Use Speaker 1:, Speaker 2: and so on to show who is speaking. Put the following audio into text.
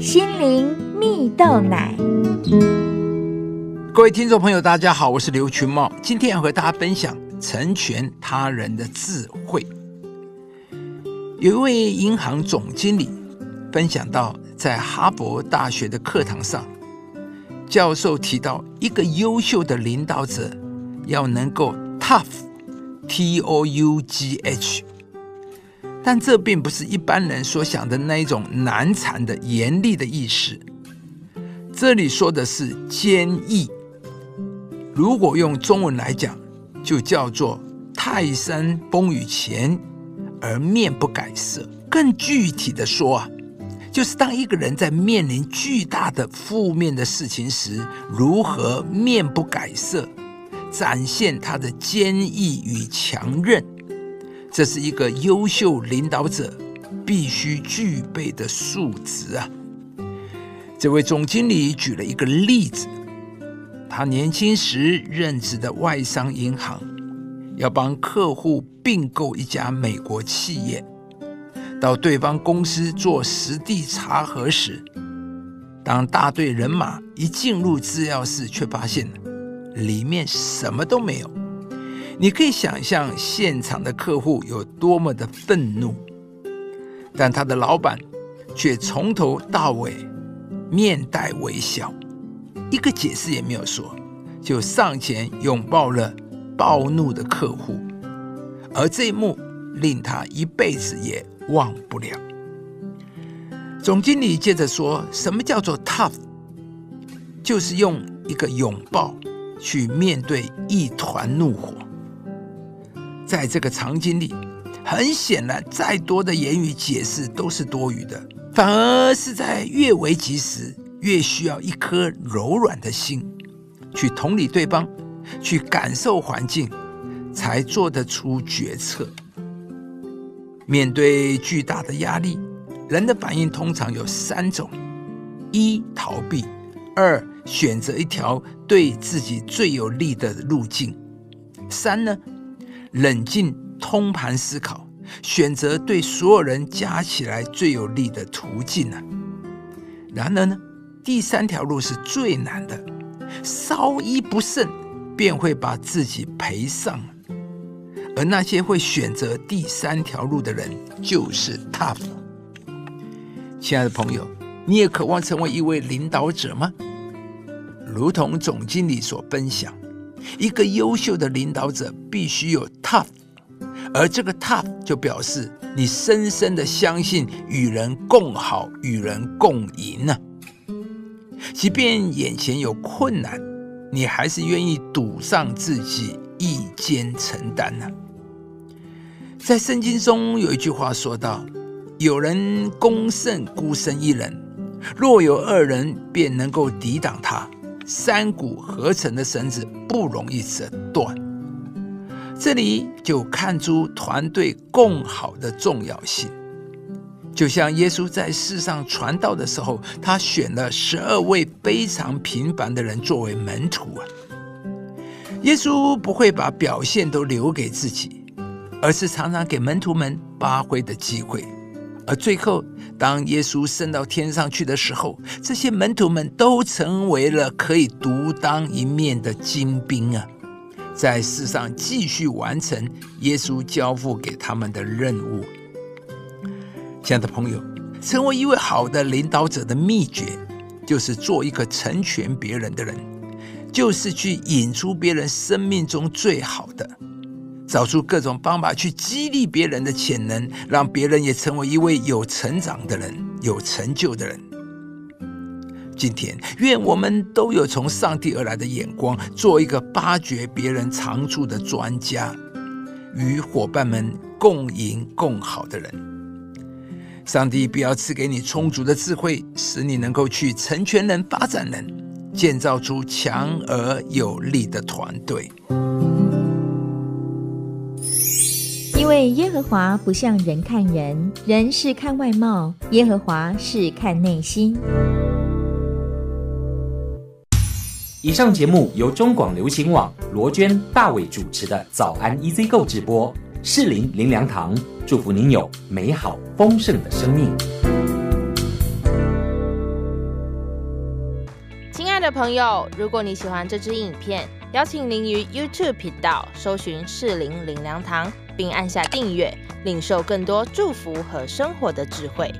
Speaker 1: 心灵蜜豆奶。
Speaker 2: 各位听众朋友，大家好，我是刘群茂，今天要和大家分享成全他人的智慧。有一位银行总经理分享到，在哈佛大学的课堂上，教授提到，一个优秀的领导者要能够 tough，t o u g h。但这并不是一般人所想的那一种难缠的严厉的意思。这里说的是坚毅。如果用中文来讲，就叫做泰山崩于前而面不改色。更具体的说啊，就是当一个人在面临巨大的负面的事情时，如何面不改色，展现他的坚毅与强韧。这是一个优秀领导者必须具备的素质啊！这位总经理举了一个例子：他年轻时任职的外商银行，要帮客户并购一家美国企业，到对方公司做实地查核时，当大队人马一进入资料室，却发现里面什么都没有。你可以想象现场的客户有多么的愤怒，但他的老板却从头到尾面带微笑，一个解释也没有说，就上前拥抱了暴怒的客户，而这一幕令他一辈子也忘不了。总经理接着说：“什么叫做 tough？就是用一个拥抱去面对一团怒火。”在这个场景里，很显然，再多的言语解释都是多余的，反而是在越危急时，越需要一颗柔软的心，去同理对方，去感受环境，才做得出决策。面对巨大的压力，人的反应通常有三种：一、逃避；二、选择一条对自己最有利的路径；三呢？冷静通盘思考，选择对所有人加起来最有利的途径呢？然而呢，第三条路是最难的，稍一不慎便会把自己赔上。而那些会选择第三条路的人，就是 tough。亲爱的朋友，你也渴望成为一位领导者吗？如同总经理所分享。一个优秀的领导者必须有 tough，而这个 tough 就表示你深深的相信与人共好、与人共赢呢。即便眼前有困难，你还是愿意赌上自己，一肩承担呢。在圣经中有一句话说道：“有人攻胜孤身一人，若有二人，便能够抵挡他。”三股合成的绳子不容易折断，这里就看出团队共好的重要性。就像耶稣在世上传道的时候，他选了十二位非常平凡的人作为门徒啊。耶稣不会把表现都留给自己，而是常常给门徒们发挥的机会。而最后，当耶稣升到天上去的时候，这些门徒们都成为了可以独当一面的精兵啊，在世上继续完成耶稣交付给他们的任务。亲爱的朋友，成为一位好的领导者的秘诀，就是做一个成全别人的人，就是去引出别人生命中最好的。找出各种方法去激励别人的潜能，让别人也成为一位有成长的人、有成就的人。今天，愿我们都有从上帝而来的眼光，做一个发掘别人长处的专家，与伙伴们共赢共好的人。上帝必要赐给你充足的智慧，使你能够去成全人、发展人，建造出强而有力的团队。
Speaker 1: 为耶和华不像人看人，人是看外貌，耶和华是看内心。
Speaker 3: 以上节目由中广流行网罗娟、大伟主持的《早安 EZ 购》直播，适林林良堂祝福您有美好丰盛的生命。
Speaker 4: 亲爱的朋友，如果你喜欢这支影片，邀请您于 YouTube 频道搜寻“适龄林良堂”，并按下订阅，领受更多祝福和生活的智慧。